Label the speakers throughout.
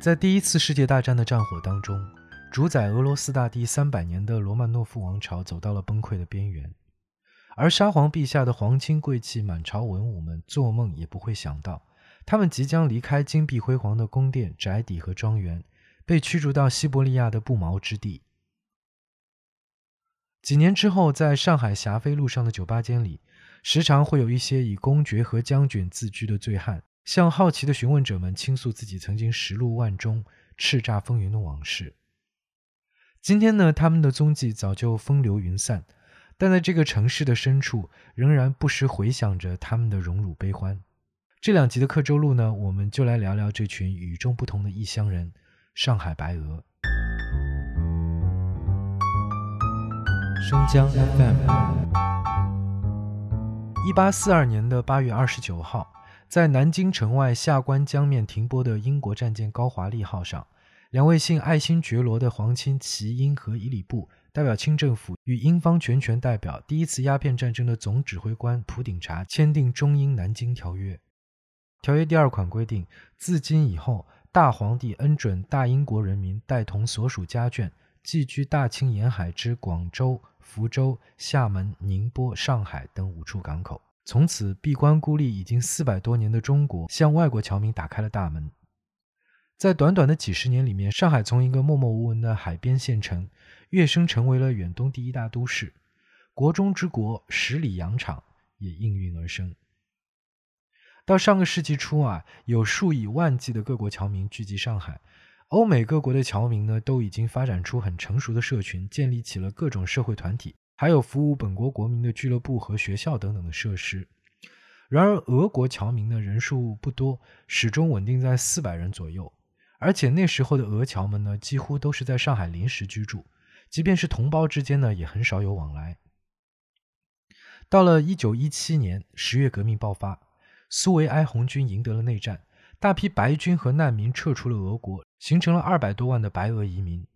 Speaker 1: 在第一次世界大战的战火当中，主宰俄罗斯大地三百年的罗曼诺夫王朝走到了崩溃的边缘，而沙皇陛下的皇亲贵戚、满朝文武们做梦也不会想到，他们即将离开金碧辉煌的宫殿、宅邸和庄园，被驱逐到西伯利亚的不毛之地。几年之后，在上海霞飞路上的酒吧间里，时常会有一些以公爵和将军自居的醉汉，向好奇的询问者们倾诉自己曾经实录万中、叱咤风云的往事。今天呢，他们的踪迹早就风流云散，但在这个城市的深处，仍然不时回响着他们的荣辱悲欢。这两集的刻舟录呢，我们就来聊聊这群与众不同的异乡人——上海白鹅。生姜 FM，一八四二年的八月二十九号，在南京城外下关江面停泊的英国战舰“高华丽号”上，两位姓爱新觉罗的皇亲齐英和伊里布代表清政府与英方全权代表、第一次鸦片战争的总指挥官普鼎察签订中英南京条约。条约第二款规定，自今以后，大皇帝恩准大英国人民带同所属家眷，寄居大清沿海之广州。福州、厦门、宁波、上海等五处港口，从此闭关孤立已经四百多年的中国，向外国侨民打开了大门。在短短的几十年里面，上海从一个默默无闻的海边县城，跃升成为了远东第一大都市。国中之国，十里洋场也应运而生。到上个世纪初啊，有数以万计的各国侨民聚集上海。欧美各国的侨民呢，都已经发展出很成熟的社群，建立起了各种社会团体，还有服务本国国民的俱乐部和学校等等的设施。然而，俄国侨民呢人数不多，始终稳定在四百人左右。而且那时候的俄侨们呢，几乎都是在上海临时居住，即便是同胞之间呢，也很少有往来。到了一九一七年十月，革命爆发，苏维埃红军赢得了内战。大批白军和难民撤出了俄国，形成了二百多万的白俄移民。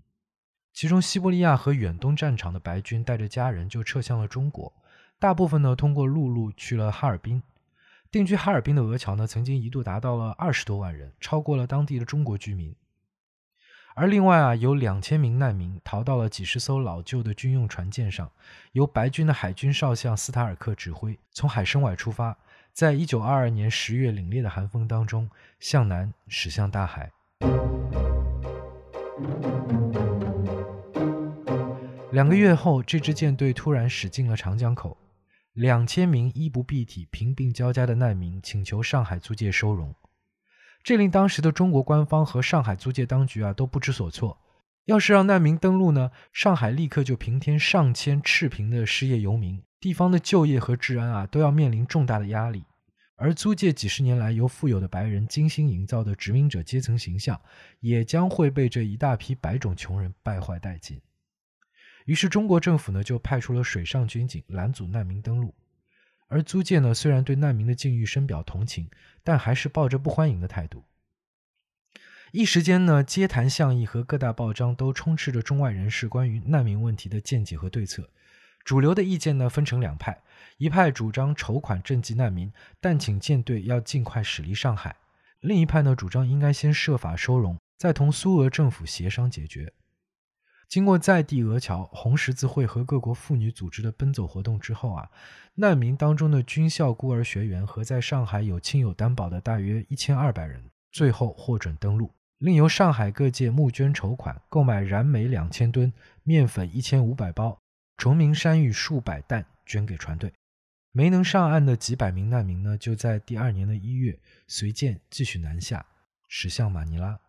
Speaker 1: 其中，西伯利亚和远东战场的白军带着家人就撤向了中国，大部分呢通过陆路去了哈尔滨。定居哈尔滨的俄侨呢，曾经一度达到了二十多万人，超过了当地的中国居民。而另外啊，有两千名难民逃到了几十艘老旧的军用船舰上，由白军的海军少将斯塔尔克指挥，从海参崴出发。在一九二二年十月凛冽的寒风当中，向南驶向大海。两个月后，这支舰队突然驶进了长江口，两千名衣不蔽体、贫病交加的难民请求上海租界收容，这令当时的中国官方和上海租界当局啊都不知所措。要是让难民登陆呢，上海立刻就平添上千赤贫的失业游民。地方的就业和治安啊，都要面临重大的压力，而租界几十年来由富有的白人精心营造的殖民者阶层形象，也将会被这一大批白种穷人败坏殆尽。于是，中国政府呢就派出了水上军警拦阻难民登陆，而租界呢虽然对难民的境遇深表同情，但还是抱着不欢迎的态度。一时间呢，街谈巷议和各大报章都充斥着中外人士关于难民问题的见解和对策。主流的意见呢分成两派，一派主张筹款赈济难民，但请舰队要尽快驶离上海；另一派呢主张应该先设法收容，再同苏俄政府协商解决。经过在地俄侨、红十字会和各国妇女组织的奔走活动之后啊，难民当中的军校孤儿学员和在上海有亲友担保的大约一千二百人，最后获准登陆。另由上海各界募捐筹款，购买燃煤两千吨、面粉一千五百包。崇明山芋数百担捐给船队，没能上岸的几百名难民呢，就在第二年的一月随舰继续南下，驶向马尼拉。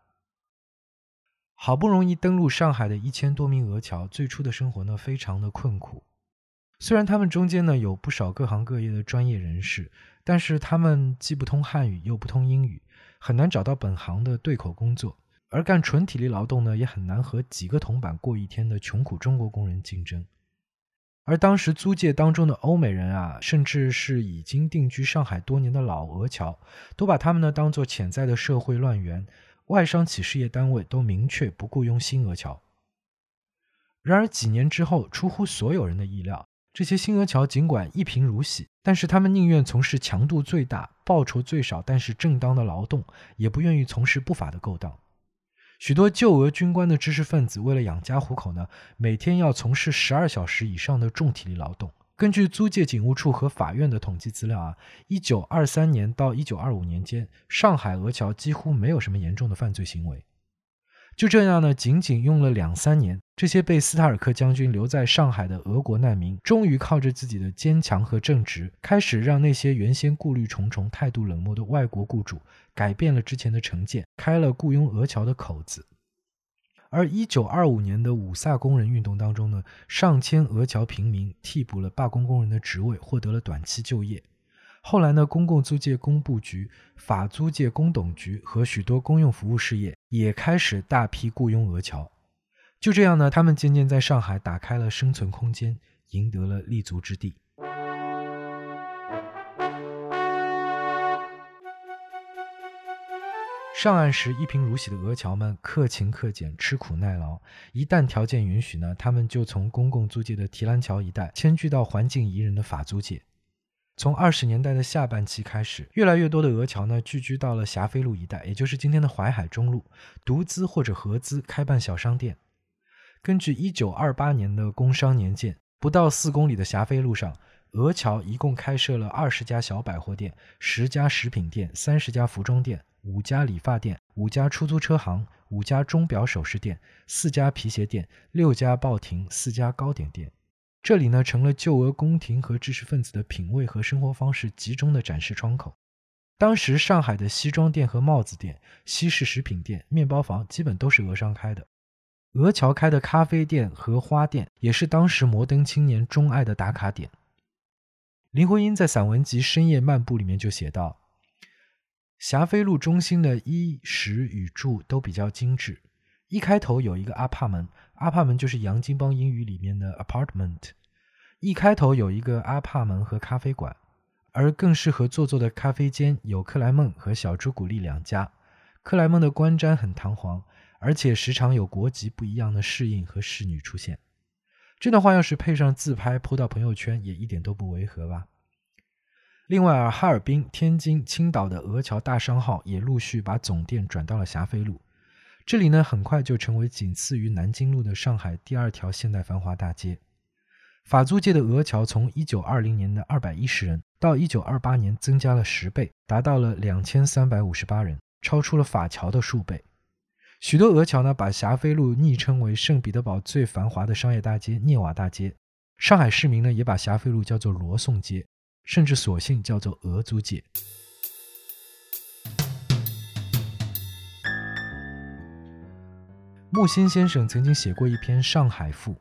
Speaker 1: 好不容易登陆上海的一千多名俄侨，最初的生活呢非常的困苦。虽然他们中间呢有不少各行各业的专业人士，但是他们既不通汉语又不通英语，很难找到本行的对口工作。而干纯体力劳动呢，也很难和几个铜板过一天的穷苦中国工人竞争。而当时租界当中的欧美人啊，甚至是已经定居上海多年的老俄侨，都把他们呢当做潜在的社会乱源。外商企事业单位都明确不雇佣新俄侨。然而几年之后，出乎所有人的意料，这些新俄侨尽管一贫如洗，但是他们宁愿从事强度最大、报酬最少但是正当的劳动，也不愿意从事不法的勾当。许多旧俄军官的知识分子为了养家糊口呢，每天要从事十二小时以上的重体力劳动。根据租界警务处和法院的统计资料啊，一九二三年到一九二五年间，上海俄侨几乎没有什么严重的犯罪行为。就这样呢，仅仅用了两三年，这些被斯塔尔克将军留在上海的俄国难民，终于靠着自己的坚强和正直，开始让那些原先顾虑重重、态度冷漠的外国雇主改变了之前的成见，开了雇佣俄侨的口子。而一九二五年的五卅工人运动当中呢，上千俄侨平民替补了罢工工人的职位，获得了短期就业。后来呢，公共租界工部局、法租界工董局和许多公用服务事业也开始大批雇佣俄侨。就这样呢，他们渐渐在上海打开了生存空间，赢得了立足之地。上岸时一贫如洗的俄侨们克勤克俭、吃苦耐劳，一旦条件允许呢，他们就从公共租界的提篮桥一带迁居到环境宜人的法租界。从二十年代的下半期开始，越来越多的俄侨呢聚居到了霞飞路一带，也就是今天的淮海中路，独资或者合资开办小商店。根据一九二八年的工商年鉴，不到四公里的霞飞路上，俄侨一共开设了二十家小百货店、十家食品店、三十家服装店、五家理发店、五家出租车行、五家钟表首饰店、四家皮鞋店、六家报亭、四家糕点店。这里呢，成了旧俄宫廷和知识分子的品味和生活方式集中的展示窗口。当时上海的西装店和帽子店、西式食品店、面包房基本都是俄商开的。俄侨开的咖啡店和花店也是当时摩登青年钟爱的打卡点。林徽因在散文集《深夜漫步》里面就写道：“霞飞路中心的衣食与住都比较精致。一开头有一个阿帕门。”阿帕门就是洋泾浜英语里面的 apartment，一开头有一个阿帕门和咖啡馆，而更适合坐坐的咖啡间有克莱梦和小朱古力两家。克莱梦的官瞻很堂皇，而且时常有国籍不一样的侍应和侍女出现。这段话要是配上自拍铺到朋友圈，也一点都不违和吧？另外啊，哈尔滨、天津、青岛的俄侨大商号也陆续把总店转到了霞飞路。这里呢，很快就成为仅次于南京路的上海第二条现代繁华大街。法租界的俄侨从一九二零年的二百一十人，到一九二八年增加了十倍，达到了两千三百五十八人，超出了法侨的数倍。许多俄侨呢，把霞飞路昵称为圣彼得堡最繁华的商业大街——涅瓦大街。上海市民呢，也把霞飞路叫做罗宋街，甚至索性叫做俄租界。木心先生曾经写过一篇《上海赋》，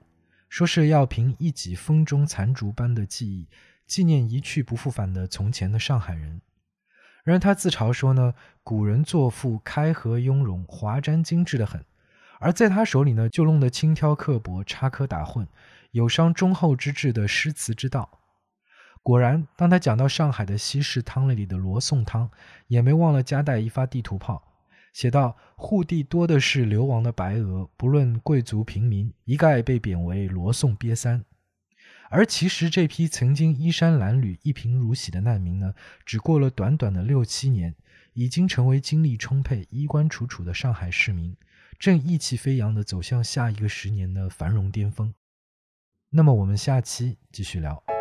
Speaker 1: 说是要凭一己风中残烛般的记忆，纪念一去不复返的从前的上海人。然而他自嘲说呢，古人作赋开合雍容，华瞻精致的很，而在他手里呢，就弄得轻佻刻薄，插科打诨，有伤忠厚之志的诗词之道。果然，当他讲到上海的西式汤类里的罗宋汤，也没忘了夹带一发地图炮。写道：“户地多的是流亡的白俄，不论贵族平民，一概被贬为罗宋瘪三。而其实这批曾经衣衫褴褛、一贫如洗的难民呢，只过了短短的六七年，已经成为精力充沛、衣冠楚楚的上海市民，正意气飞扬地走向下一个十年的繁荣巅峰。那么，我们下期继续聊。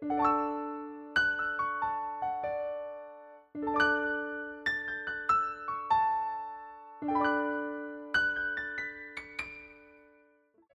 Speaker 1: you